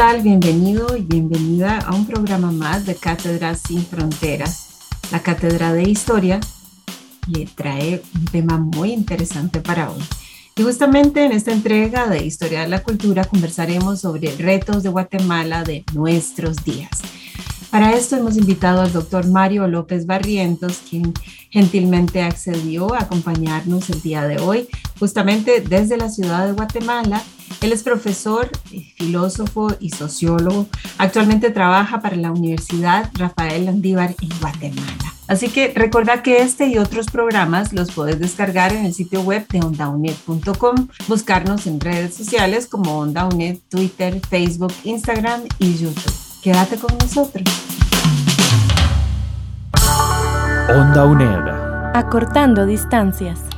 Tal? Bienvenido y bienvenida a un programa más de Cátedra Sin Fronteras. La Cátedra de Historia le trae un tema muy interesante para hoy. Y justamente en esta entrega de Historia de la Cultura conversaremos sobre retos de Guatemala de nuestros días. Para esto hemos invitado al doctor Mario López Barrientos, quien gentilmente accedió a acompañarnos el día de hoy, justamente desde la ciudad de Guatemala. Él es profesor, filósofo y sociólogo. Actualmente trabaja para la Universidad Rafael Landívar en Guatemala. Así que recuerda que este y otros programas los puedes descargar en el sitio web de ondaunet.com, buscarnos en redes sociales como OndaUNED, Twitter, Facebook, Instagram y YouTube. Quédate con nosotros. Onda UNED. Acortando distancias.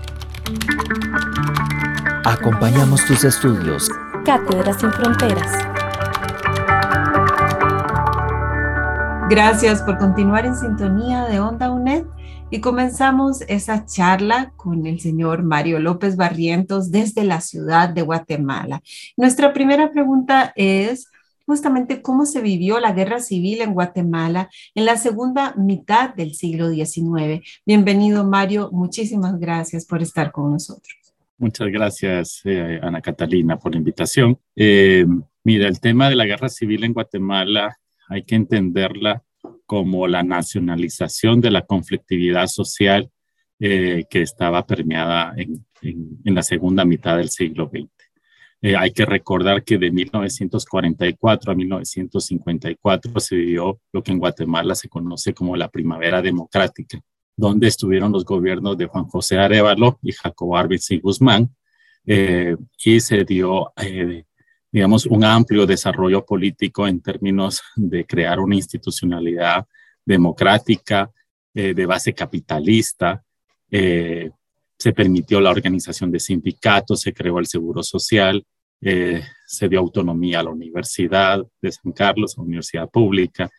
Acompañamos tus estudios. Cátedra sin fronteras. Gracias por continuar en sintonía de Onda UNED y comenzamos esa charla con el señor Mario López Barrientos desde la ciudad de Guatemala. Nuestra primera pregunta es justamente cómo se vivió la guerra civil en Guatemala en la segunda mitad del siglo XIX. Bienvenido Mario, muchísimas gracias por estar con nosotros. Muchas gracias, eh, Ana Catalina, por la invitación. Eh, mira, el tema de la guerra civil en Guatemala hay que entenderla como la nacionalización de la conflictividad social eh, que estaba permeada en, en, la segunda mitad del siglo XX. Eh, hay que recordar que de 1944 a 1954 se vivió lo que en Guatemala se conoce como la primavera democrática, donde estuvieron los gobiernos de Juan José Arevalo y Jacobo Arbenz y Guzmán, eh, y se dio digamos, un amplio desarrollo político en términos de crear una institucionalidad democrática eh, de base capitalista. Eh, se permitió la organización de sindicatos, se creó el seguro social, eh, se dio autonomía a la Universidad de San Carlos, Universidad Pública,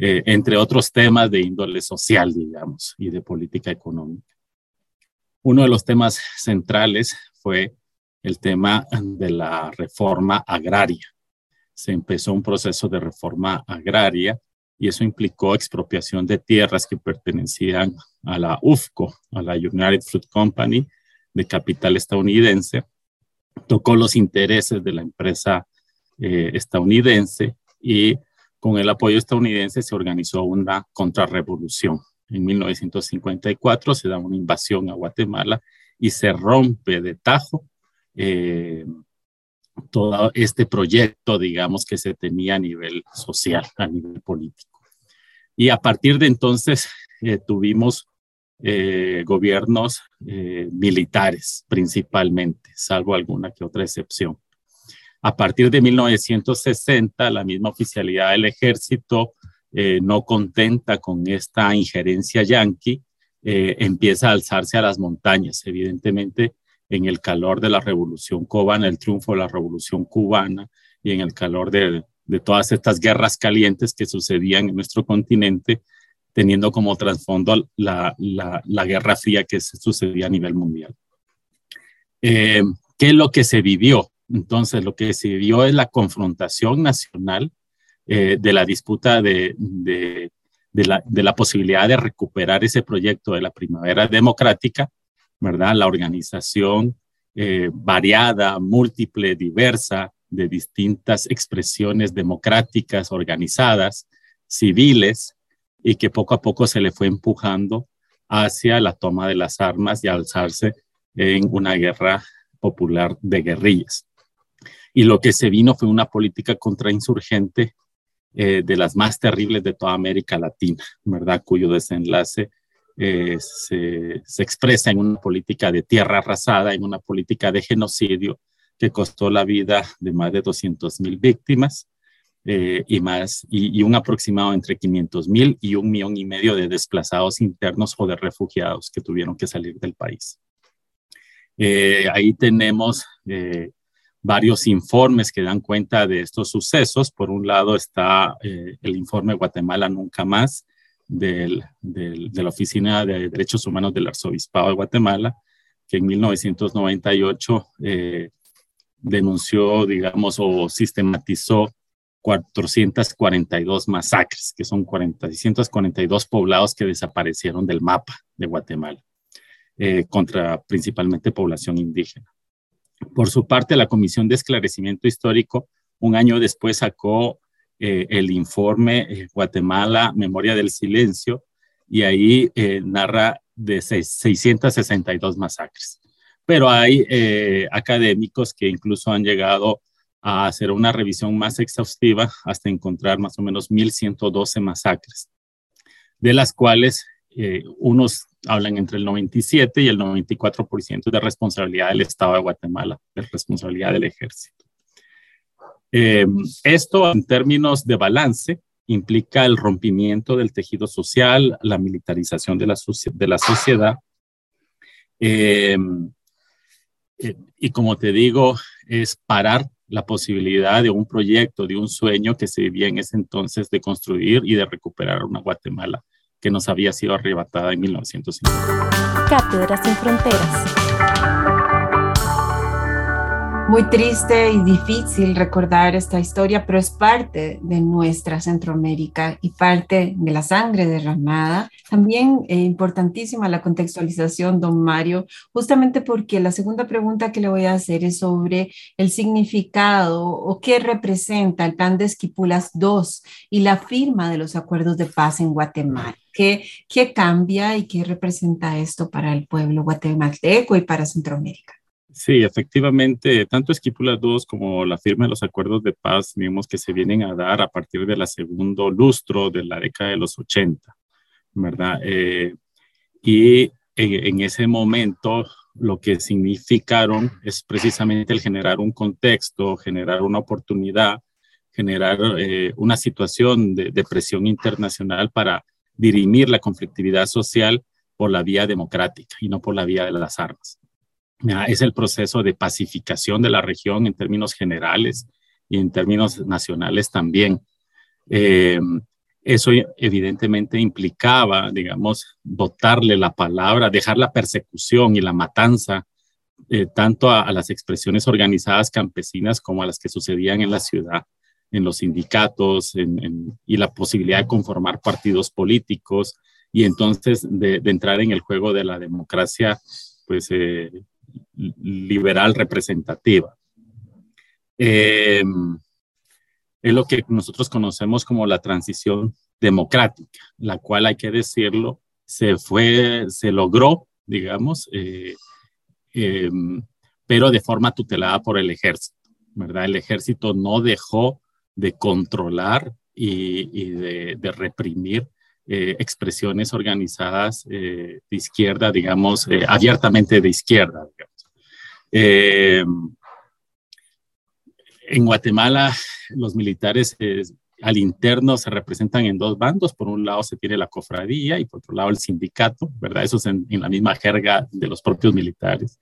entre otros temas de índole social, digamos, y de política económica. Uno de los temas centrales fue el tema de la reforma agraria. Se empezó un proceso de reforma agraria y eso implicó expropiación de tierras que pertenecían a la UFCO, a la United Fruit Company de capital estadounidense. Tocó los intereses de la empresa eh, estadounidense y con el apoyo estadounidense se organizó una contrarrevolución. En 1954 se da una invasión a Guatemala y se rompe de tajo eh, todo este proyecto, digamos, que se tenía a nivel social, a nivel político. Y a partir de entonces eh, tuvimos eh, gobiernos militares principalmente, salvo alguna que otra excepción. A partir de 1960, la misma oficialidad del ejército, no contenta con esta injerencia yanqui, empieza a alzarse a las montañas. Evidentemente, en el calor de la revolución cubana, el triunfo de la revolución cubana y en el calor de, todas estas guerras calientes que sucedían en nuestro continente, teniendo como trasfondo la, la, guerra fría que sucedía a nivel mundial. Eh, ¿Qué es lo que se vivió? Entonces, lo que se vivió es la confrontación nacional eh, de la disputa de la posibilidad de recuperar ese proyecto de la primavera democrática ¿verdad? La organización eh, variada, múltiple, diversa, de distintas expresiones democráticas, organizadas, civiles, y que poco a poco se le fue empujando hacia la toma de las armas y alzarse en una guerra popular de guerrillas. Y lo que se vino fue una política contrainsurgente eh, de las más terribles de toda América Latina, ¿verdad? Cuyo desenlace eh, se, expresa en una política de tierra arrasada, en una política de genocidio, que costó la vida de más de 200 mil víctimas eh, y más, y, un aproximado entre 500 mil y un millón y medio de desplazados internos o de refugiados que tuvieron que salir del país. Eh, ahí tenemos eh, varios informes que dan cuenta de estos sucesos. Por un lado está el informe Guatemala Nunca Más de la Oficina de Derechos Humanos del Arzobispado de Guatemala, que en 1998 denunció, digamos, o sistematizó 442 masacres, que son 442 poblados que desaparecieron del mapa de Guatemala, eh, contra principalmente población indígena. Por su parte, la Comisión de Esclarecimiento Histórico, un año después, sacó eh, el informe eh, Guatemala, Memoria del Silencio, y ahí narra de 662 masacres. Pero hay académicos que incluso han llegado a hacer una revisión más exhaustiva hasta encontrar más o menos 1.112 masacres, de las cuales eh, unos hablan entre el 97 y el 94% de responsabilidad del Estado de Guatemala, de responsabilidad del ejército. Eh, esto en términos de balance implica el rompimiento del tejido social, la militarización de la, de la sociedad. Eh, y como te digo, es parar la posibilidad de un proyecto, de un sueño que se vivía en ese entonces de construir y de recuperar una Guatemala que nos había sido arrebatada en 1950. Cátedras sin fronteras. Muy triste y difícil recordar esta historia, pero es parte de nuestra Centroamérica y parte de la sangre derramada. También eh, importantísima la contextualización, don Mario, justamente porque la segunda pregunta que le voy a hacer es sobre el significado o qué representa el plan de Esquipulas II y la firma de los acuerdos de paz en Guatemala. ¿Qué, ¿Qué cambia y qué representa esto para el pueblo guatemalteco y para Centroamérica? Sí, efectivamente, tanto Esquípula 2 como la firma de los acuerdos de paz, digamos que se vienen a dar a partir de la segundo lustro de la década de los 80, ¿verdad? Eh, y en, ese momento lo que significaron es precisamente el generar un contexto, generar una oportunidad, generar eh, una situación de, de presión internacional para dirimir la conflictividad social por la vía democrática y no por la vía de las armas es el proceso de pacificación de la región en términos generales y en términos nacionales también. Eh, eso evidentemente implicaba, digamos, dotarle la palabra, dejar la persecución y la matanza eh, tanto a, las expresiones organizadas campesinas como a las que sucedían en la ciudad, en los sindicatos y la posibilidad de conformar partidos políticos y entonces de, entrar en el juego de la democracia, pues eh, liberal representativa. Eh, es lo que nosotros conocemos como la transición democrática, la cual hay que decirlo, se fue, se logró, digamos, eh, eh, pero de forma tutelada por el ejército, ¿verdad? El ejército no dejó de controlar y, de, reprimir expresiones organizadas de izquierda, digamos, abiertamente de izquierda. Eh, en Guatemala, los militares eh, al interno se representan en dos bandos. Por un lado se tiene la cofradía y por otro lado el sindicato, ¿verdad? Eso es en, la misma jerga de los propios militares.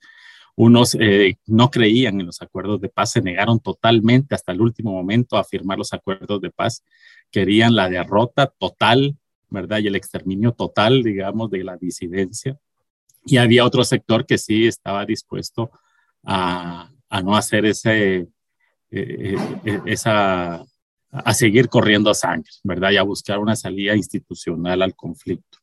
Unos eh, no creían en los acuerdos de paz, se negaron totalmente hasta el último momento a firmar los acuerdos de paz. Querían la derrota total, ¿verdad? Y el exterminio total, digamos, de la disidencia. Y había otro sector que sí estaba dispuesto a, no hacer ese, eh, eh, eh, esa, a seguir corriendo sangre, ¿verdad? Y a buscar una salida institucional al conflicto.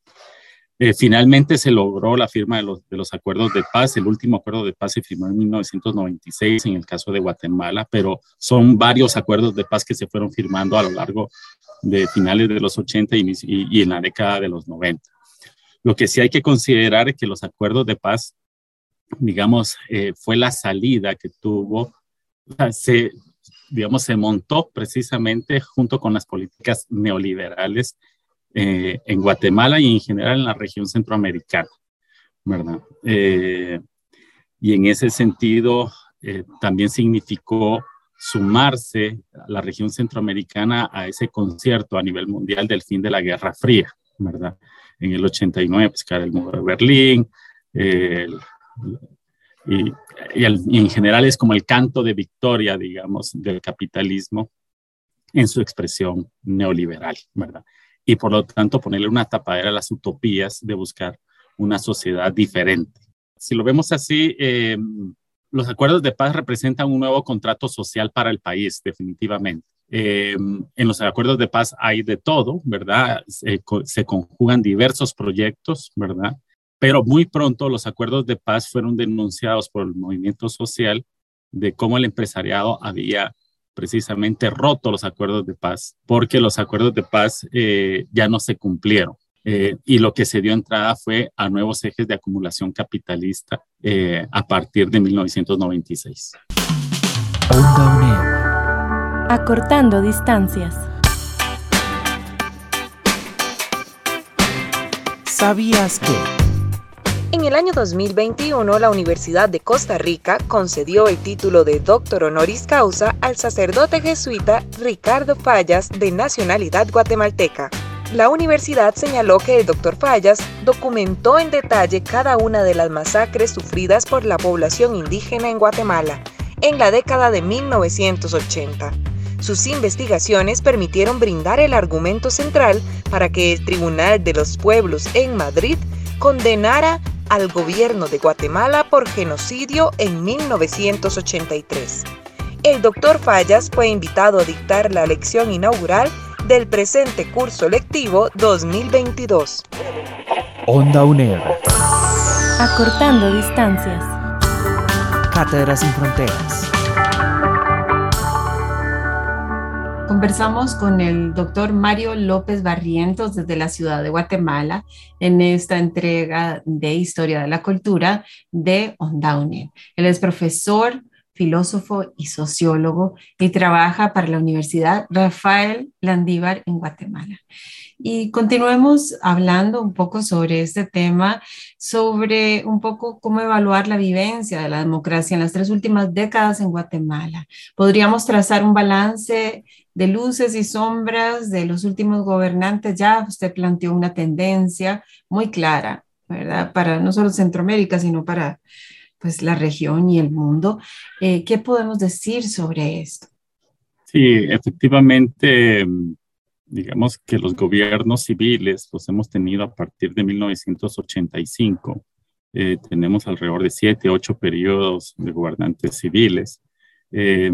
Finalmente se logró la firma de los, de los, acuerdos de paz. El último acuerdo de paz se firmó en 1996 en el caso de Guatemala, pero son varios acuerdos de paz que se fueron firmando a lo largo de finales de los 80 y, y en la década de los 90. Lo que sí hay que considerar es que los acuerdos de paz digamos, eh, fue la salida que tuvo, se, digamos, se montó precisamente junto con las políticas neoliberales eh, en Guatemala y en general en la región centroamericana, ¿verdad? Eh, y en ese sentido, eh, también significó sumarse a la región centroamericana a ese concierto a nivel mundial del fin de la Guerra Fría, ¿verdad? En el 89, pues, el muro de Berlín, y, en general es como el canto de victoria, digamos, del capitalismo en su expresión neoliberal, ¿verdad? Y por lo tanto ponerle una tapadera a las utopías de buscar una sociedad diferente. Si lo vemos así, eh, los acuerdos de paz representan un nuevo contrato social para el país, definitivamente. Eh, en los acuerdos de paz hay de todo, ¿verdad? Se, conjugan diversos proyectos, ¿verdad? Pero muy pronto los acuerdos de paz fueron denunciados por el movimiento social de cómo el empresariado había precisamente roto los acuerdos de paz, porque los acuerdos de paz eh, ya no se cumplieron. Eh, y lo que se dio entrada fue a nuevos ejes de acumulación capitalista eh, a partir de 1996. Acortando distancias. ¿Sabías que? En el año 2021, la Universidad de Costa Rica concedió el título de doctor honoris causa al sacerdote jesuita Ricardo Fallas, de nacionalidad guatemalteca. La universidad señaló que el doctor Fallas documentó en detalle cada una de las masacres sufridas por la población indígena en Guatemala en la década de 1980. Sus investigaciones permitieron brindar el argumento central para que el Tribunal de los Pueblos en Madrid condenara al gobierno de Guatemala por genocidio en 1983. El doctor Fallas fue invitado a dictar la lección inaugural del presente curso lectivo 2022. Onda UNED. Acortando distancias. Cátedra sin fronteras. Conversamos con el doctor Mario López Barrientos desde la ciudad de Guatemala en esta entrega de Historia de la Cultura de Onda UNED. Él es profesor filósofo y sociólogo y trabaja para la Universidad Rafael Landívar en Guatemala. Y continuemos hablando un poco sobre este tema, sobre un poco cómo evaluar la vivencia de la democracia en las tres últimas décadas en Guatemala. Podríamos trazar un balance de luces y sombras de los últimos gobernantes. Ya usted planteó una tendencia muy clara, ¿verdad? Para no solo Centroamérica, sino para pues la región y el mundo. Eh, ¿Qué podemos decir sobre esto? Sí, efectivamente, digamos que los gobiernos civiles los hemos tenido a partir de 1985. Eh, tenemos alrededor de siete, ocho periodos de gobernantes civiles. Eh,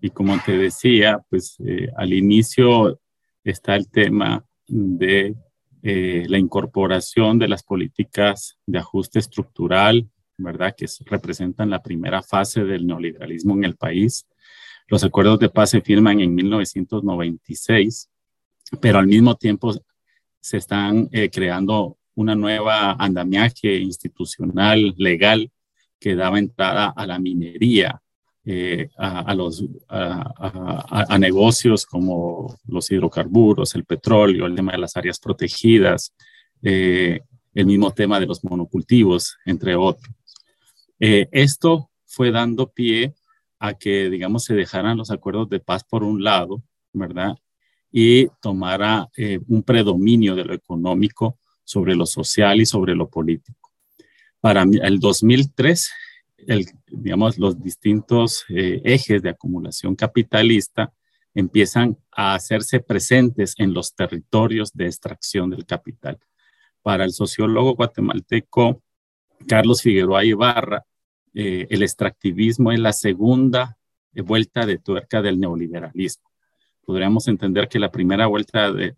y como te decía, pues al inicio está el tema de la incorporación de las políticas de ajuste estructural ¿verdad? Que representan la primera fase del neoliberalismo en el país. Los acuerdos de paz se firman en 1996, pero al mismo tiempo se están eh, creando una nueva andamiaje institucional, legal, que daba entrada a la minería, eh, a, los, a, negocios como los hidrocarburos, el petróleo, el tema de las áreas protegidas, eh, el mismo tema de los monocultivos, entre otros. Esto fue dando pie a que, digamos, se dejaran los acuerdos de paz por un lado, ¿verdad? Y tomara eh, un predominio de lo económico sobre lo social y sobre lo político. Para el 2003, el, digamos, los distintos eh, ejes de acumulación capitalista empiezan a hacerse presentes en los territorios de extracción del capital. Para el sociólogo guatemalteco Carlos Figueroa Ibarra, eh, el extractivismo es la segunda vuelta de tuerca del neoliberalismo. Podríamos entender que la primera vuelta de,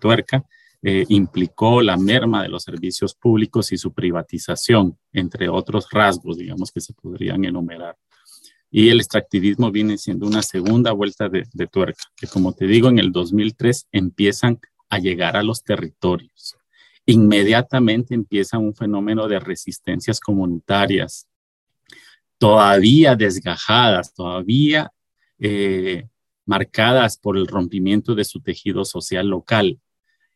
tuerca eh, implicó la merma de los servicios públicos y su privatización, entre otros rasgos, digamos, que se podrían enumerar. Y el extractivismo viene siendo una segunda vuelta de, de tuerca, que como te digo, en el 2003 empiezan a llegar a los territorios. Inmediatamente empieza un fenómeno de resistencias comunitarias, todavía desgajadas, todavía eh, marcadas por el rompimiento de su tejido social local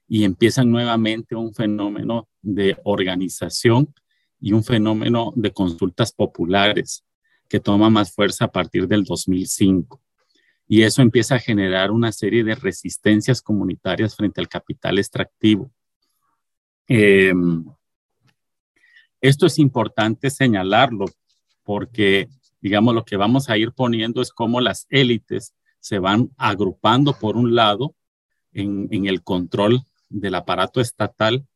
y empiezan nuevamente un fenómeno de organización y un fenómeno de consultas populares que toma más fuerza a partir del 2005. Y eso empieza a generar una serie de resistencias comunitarias frente al capital extractivo. Em, esto es importante señalarlo porque, digamos, lo que vamos a ir poniendo es cómo las élites se van agrupando por un lado en, el control del aparato estatal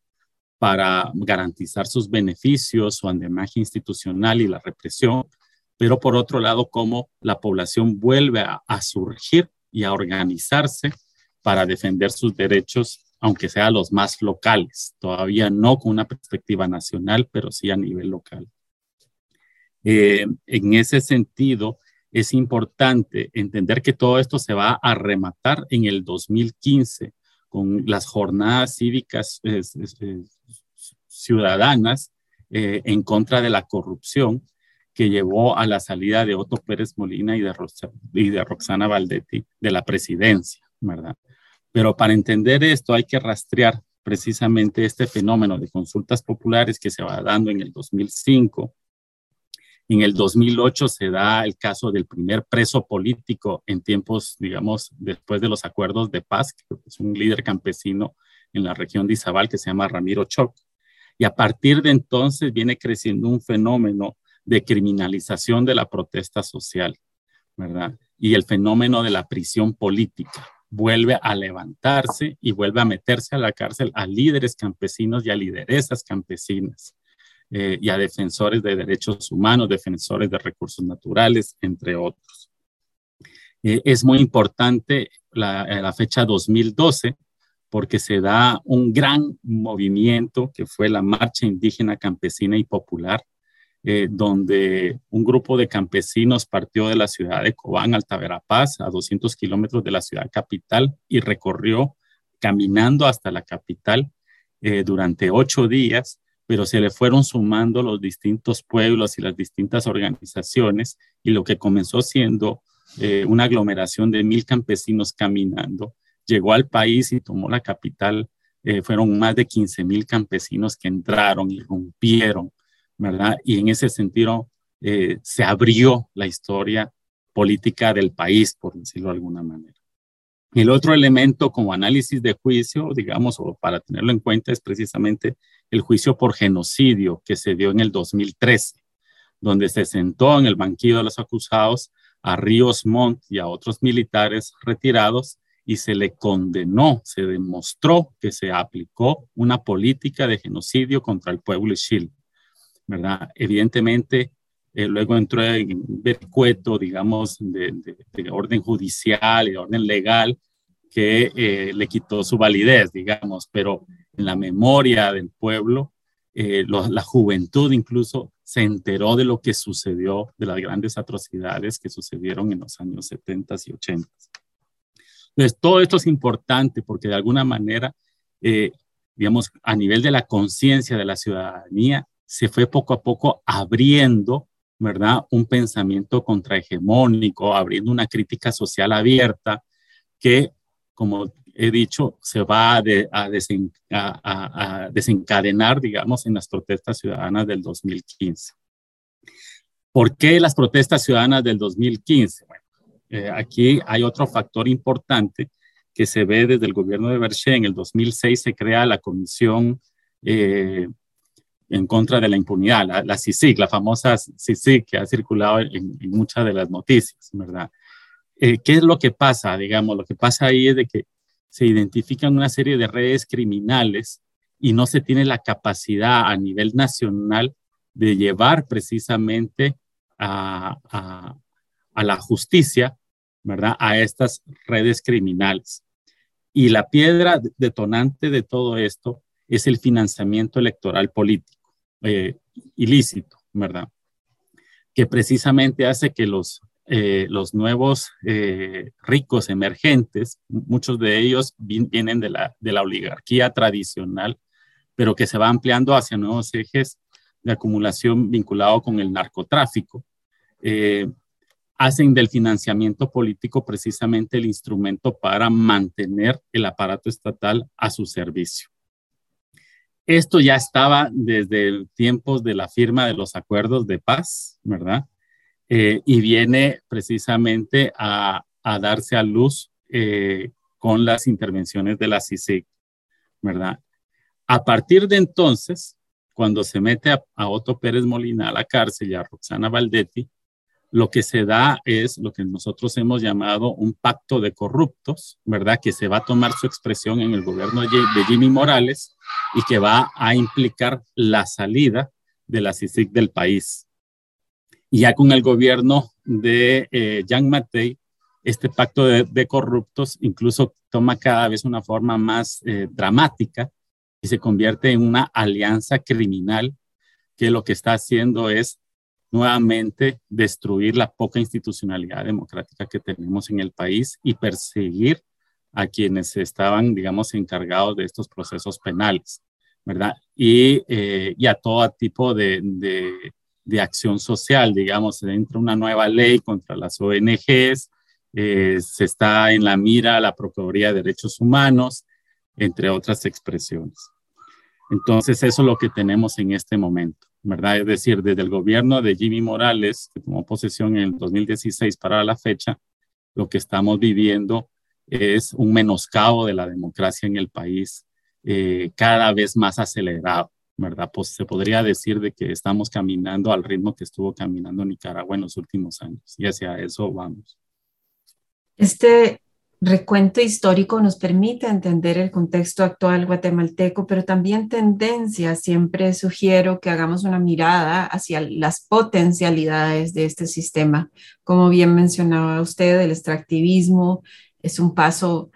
para garantizar sus beneficios, su andamaje institucional y la represión, pero por otro lado, cómo la población vuelve a, a, surgir y a organizarse para defender sus derechos, aunque sean los más locales, todavía no con una perspectiva nacional, pero sí a nivel local. Eh, en ese sentido, es importante entender que todo esto se va a rematar en el 2015 con las jornadas cívicas ciudadanas eh, en contra de la corrupción que llevó a la salida de Otto Pérez Molina y de, y de Roxana Valdetti de la presidencia, ¿verdad? Pero para entender esto hay que rastrear precisamente este fenómeno de consultas populares que se va dando en el 2005, en el 2008 se da el caso del primer preso político en tiempos, digamos, después de los acuerdos de paz, que es un líder campesino en la región de Izabal que se llama Ramiro Choc. Y a partir de entonces viene creciendo un fenómeno de criminalización de la protesta social, ¿verdad? Y el fenómeno de la prisión política vuelve a levantarse y vuelve a meterse a la cárcel a líderes campesinos y a lideresas campesinas. Eh, y a defensores de derechos humanos, defensores de recursos naturales, entre otros. Eh, es muy importante la, eh, la, fecha 2012 porque se da un gran movimiento que fue la Marcha Indígena Campesina y Popular, donde un grupo de campesinos partió de la ciudad de Cobán, Altaverapaz, a 200 kilómetros de la ciudad capital y recorrió caminando hasta la capital durante ocho días pero se le fueron sumando los distintos pueblos y las distintas organizaciones y lo que comenzó siendo eh, una aglomeración de mil campesinos caminando, llegó al país y tomó la capital. Eh, fueron más de 15 mil campesinos que entraron y rompieron, ¿verdad? Y en ese sentido eh, se abrió la historia política del país, por decirlo de alguna manera. El otro elemento como análisis de juicio, digamos, o para tenerlo en cuenta, es precisamente el juicio por genocidio que se dio en el 2013, donde se sentó en el banquillo de los acusados a Ríos Montt y a otros militares retirados y se le condenó, se demostró que se aplicó una política de genocidio contra el pueblo Chile, ¿verdad? Evidentemente, eh, luego entró en vericueto, digamos, de, de, de, orden judicial y de orden legal, que eh, le quitó su validez, digamos, pero en la memoria del pueblo, eh, la juventud incluso se enteró de lo que sucedió, de las grandes atrocidades que sucedieron en los años 70 y 80. Entonces, todo esto es importante porque de alguna manera, eh, digamos, a nivel de la conciencia de la ciudadanía, se fue poco a poco abriendo, ¿verdad? Un pensamiento contrahegemónico, abriendo una crítica social abierta que, como he dicho, se va a, a, desencadenar, digamos, en las protestas ciudadanas del 2015. ¿Por qué las protestas ciudadanas del 2015? Bueno, eh, aquí hay otro factor importante que se ve desde el gobierno de Berché. En el 2006 se crea la Comisión eh, en contra de la impunidad, la, la, CICIC, la famosa CICIC que ha circulado en, en muchas de las noticias, ¿verdad? Eh, ¿Qué es lo que pasa? Digamos, lo que pasa ahí es de que se identifican una serie de redes criminales y no se tiene la capacidad a nivel nacional de llevar precisamente a, a, la justicia, ¿verdad? A estas redes criminales. Y la piedra detonante de todo esto es el financiamiento electoral político, eh, ilícito, ¿verdad? Que precisamente hace que los eh, los nuevos eh, ricos emergentes, muchos de ellos vienen de la, de la oligarquía tradicional, pero que se va ampliando hacia nuevos ejes de acumulación vinculado con el narcotráfico. Eh, hacen del financiamiento político precisamente el instrumento para mantener el aparato estatal a su servicio. Esto ya estaba desde tiempos de la firma de los acuerdos de paz, ¿verdad? Eh, y viene precisamente a, darse a luz eh, con las intervenciones de la CICIG, ¿verdad? A partir de entonces, cuando se mete a, a, Otto Pérez Molina a la cárcel y a Roxana Valdetti, lo que se da es lo que nosotros hemos llamado un pacto de corruptos, ¿verdad? Que se va a tomar su expresión en el gobierno de Jimmy Morales y que va a implicar la salida de la CICIG del país. Y ya con el gobierno de eh, Jean Mattei, este pacto de, corruptos incluso toma cada vez una forma más eh, dramática y se convierte en una alianza criminal que lo que está haciendo es nuevamente destruir la poca institucionalidad democrática que tenemos en el país y perseguir a quienes estaban, digamos, encargados de estos procesos penales, ¿verdad? Y, eh, a todo tipo de, de, acción social, digamos, dentro de una nueva ley contra las ONGs, eh, se está en la mira la Procuraduría de Derechos Humanos, entre otras expresiones. Entonces, eso es lo que tenemos en este momento, ¿verdad? Es decir, desde el gobierno de Jimmy Morales, que tomó posesión en el 2016 para la fecha, lo que estamos viviendo es un menoscabo de la democracia en el país eh, cada vez más acelerado, ¿verdad? Pues se podría decir de que estamos caminando al ritmo que estuvo caminando Nicaragua en los últimos años y hacia eso vamos. Este recuento histórico nos permite entender el contexto actual guatemalteco, pero también tendencias. Siempre sugiero que hagamos una mirada hacia las potencialidades de este sistema. Como bien mencionaba usted, el extractivismo es un paso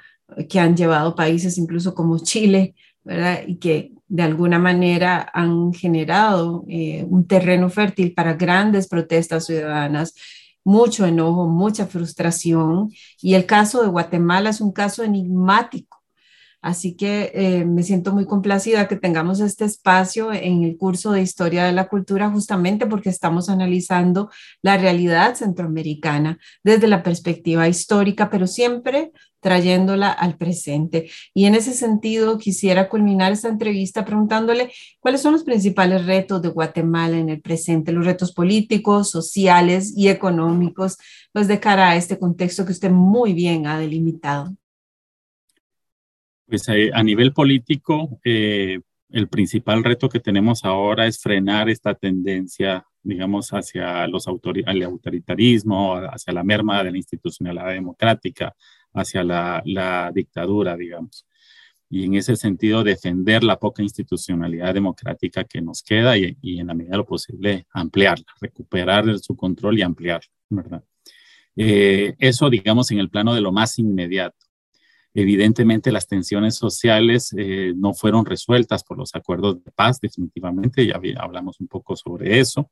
que han llevado países incluso como Chile, ¿verdad? Y que de alguna manera han generado eh, un terreno fértil para grandes protestas ciudadanas mucho enojo, mucha frustración. Y el caso de Guatemala es un caso enigmático. Así que eh, me siento muy complacida que tengamos este espacio en el curso de Historia de la Cultura justamente porque estamos analizando la realidad centroamericana desde la perspectiva histórica, pero siempre trayéndola al presente. Y en ese sentido, quisiera culminar esta entrevista preguntándole cuáles son los principales retos de Guatemala en el presente, los retos políticos, sociales y económicos, pues de cara a este contexto que usted muy bien ha delimitado. Pues eh, a nivel político, eh, el principal reto que tenemos ahora es frenar esta tendencia, digamos, hacia los autor el autoritarismo, hacia la merma de la institucionalidad democrática, hacia la, la, dictadura, digamos. Y en ese sentido, defender la poca institucionalidad democrática que nos queda y, y en la medida de lo posible ampliarla, recuperar su control y ampliarla, ¿verdad? Eh, eso, digamos, en el plano de lo más inmediato. Evidentemente, las tensiones sociales eh, no fueron resueltas por los acuerdos de paz, definitivamente, ya hablamos un poco sobre eso.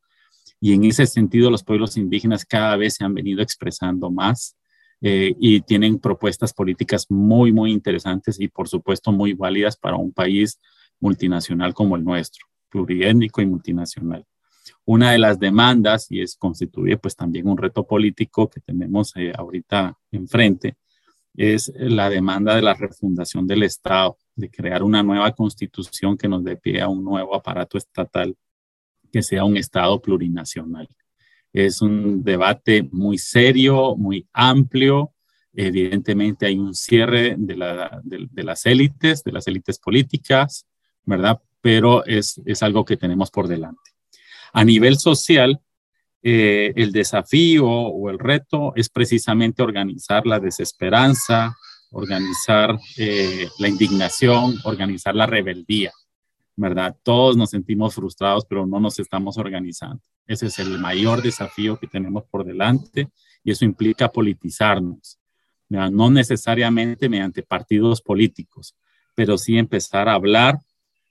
Y en ese sentido, los pueblos indígenas cada vez se han venido expresando más eh, y tienen propuestas políticas muy, muy interesantes y por supuesto muy válidas para un país multinacional como el nuestro, pluriétnico y multinacional. Una de las demandas, y es constituye pues también un reto político que tenemos eh, ahorita enfrente, es la demanda de la refundación del Estado, de crear una nueva constitución que nos dé pie a un nuevo aparato estatal que sea un Estado plurinacional. Es un debate muy serio, muy amplio. Evidentemente hay un cierre de, la, de, de las élites, de las élites políticas, ¿verdad? Pero es, es algo que tenemos por delante. A nivel social, eh, el desafío o el reto es precisamente organizar la desesperanza, organizar eh, la indignación, organizar la rebeldía, ¿verdad? Todos nos sentimos frustrados, pero no nos estamos organizando. Ese es el mayor desafío que tenemos por delante y eso implica politizarnos, no necesariamente mediante partidos políticos, pero sí empezar a hablar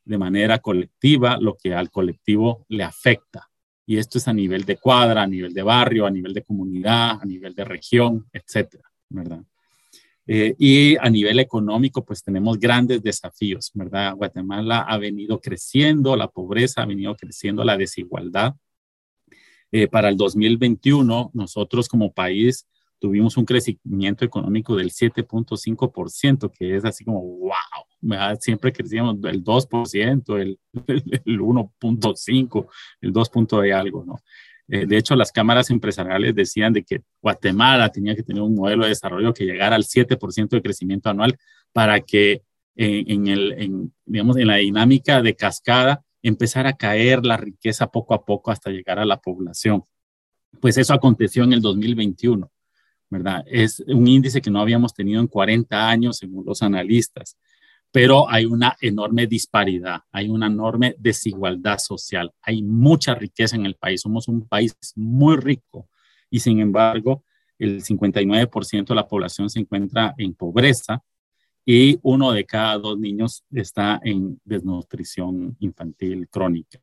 de manera colectiva lo que al colectivo le afecta. Y esto es a nivel de cuadra, a nivel de barrio, a nivel de comunidad, a nivel de región, etcétera, ¿verdad? Eh, y a nivel económico, pues tenemos grandes desafíos, ¿verdad? Guatemala ha venido creciendo, la pobreza ha venido creciendo, la desigualdad. Eh, para el 2021, nosotros como país tuvimos un crecimiento económico del 7.5%, que es así como, wow, siempre crecíamos el 2%, el, el 1.5%, el 2. de algo, ¿no? Eh, de hecho, las cámaras empresariales decían de que Guatemala tenía que tener un modelo de desarrollo que llegara al 7% de crecimiento anual para que en, el, digamos, en la dinámica de cascada empezara a caer la riqueza poco a poco hasta llegar a la población. Pues eso aconteció en el 2021, Es un índice que no habíamos tenido en 40 años, según los analistas, pero hay una enorme disparidad, hay una enorme desigualdad social, hay mucha riqueza en el país, somos un país muy rico y sin embargo el 59% de la población se encuentra en pobreza y uno de cada dos niños está en desnutrición infantil crónica.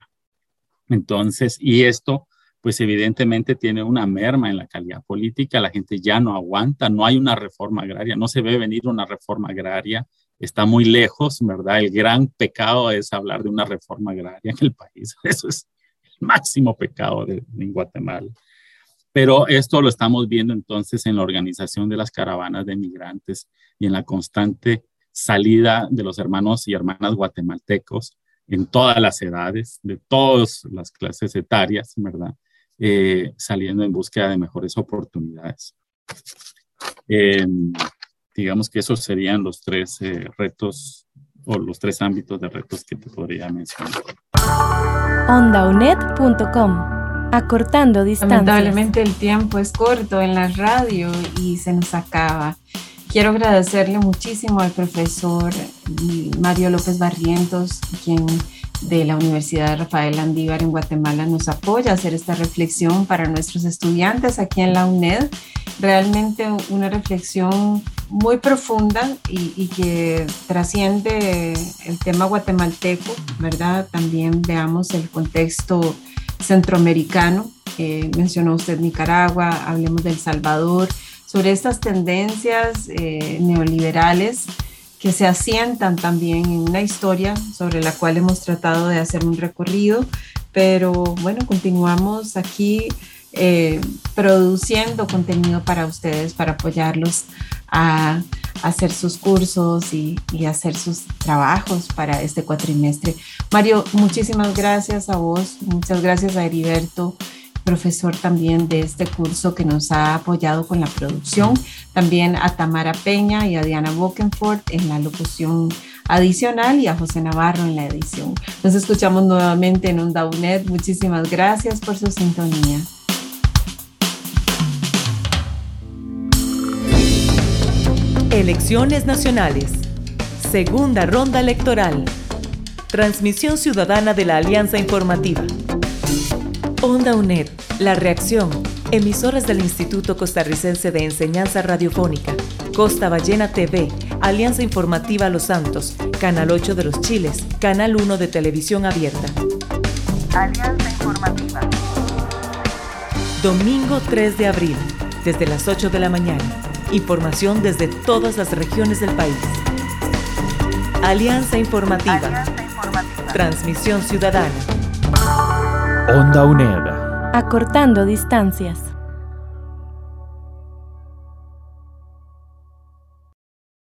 Entonces, y esto, pues evidentemente tiene una merma en la calidad política, la gente ya no aguanta, no hay una reforma agraria, no se ve venir una reforma agraria, está muy lejos, ¿verdad? El gran pecado es hablar de una reforma agraria en el país, eso es el máximo pecado de, en Guatemala. Pero esto lo estamos viendo entonces en la organización de las caravanas de migrantes y en la constante salida de los hermanos y hermanas guatemaltecos en todas las edades, de todas las clases etarias, ¿verdad? Eh, saliendo en búsqueda de mejores oportunidades. Eh, digamos que esos serían los tres eh, retos o los tres ámbitos de retos que te podría mencionar. OndaUNED.com Acortando distancias. Lamentablemente el tiempo es corto en la radio y se nos acaba. Quiero agradecerle muchísimo al profesor Mario López Barrientos, quien de la Universidad de Rafael Andívar en Guatemala nos apoya a hacer esta reflexión para nuestros estudiantes aquí en la UNED. Realmente una reflexión muy profunda y, que trasciende el tema guatemalteco, ¿verdad? También veamos el contexto centroamericano, mencionó usted Nicaragua, hablemos de El Salvador, sobre estas tendencias eh, neoliberales que se asientan también en una historia sobre la cual hemos tratado de hacer un recorrido, pero bueno, continuamos aquí eh, produciendo contenido para ustedes, para apoyarlos a hacer sus cursos y, y, hacer sus trabajos para este cuatrimestre. Mario, muchísimas gracias a vos, muchas gracias a Heriberto, profesor también de este curso que nos ha apoyado con la producción, también a Tamara Peña y a Diana Bokenford en la locución adicional y a José Navarro en la edición. Nos escuchamos nuevamente en UNED. Muchísimas gracias por su sintonía. Elecciones nacionales. Segunda ronda electoral. Transmisión ciudadana de la Alianza Informativa. Onda UNED, La Reacción. Emisoras del Instituto Costarricense de Enseñanza Radiofónica. Costa Ballena TV. Alianza Informativa Los Santos. Canal 8 de los Chiles. Canal 1 de Televisión Abierta. Alianza Informativa. Domingo 3 de abril, desde las 8 de la mañana Información desde todas las regiones del país. Alianza Informativa. Transmisión ciudadana. Onda UNED. Acortando distancias.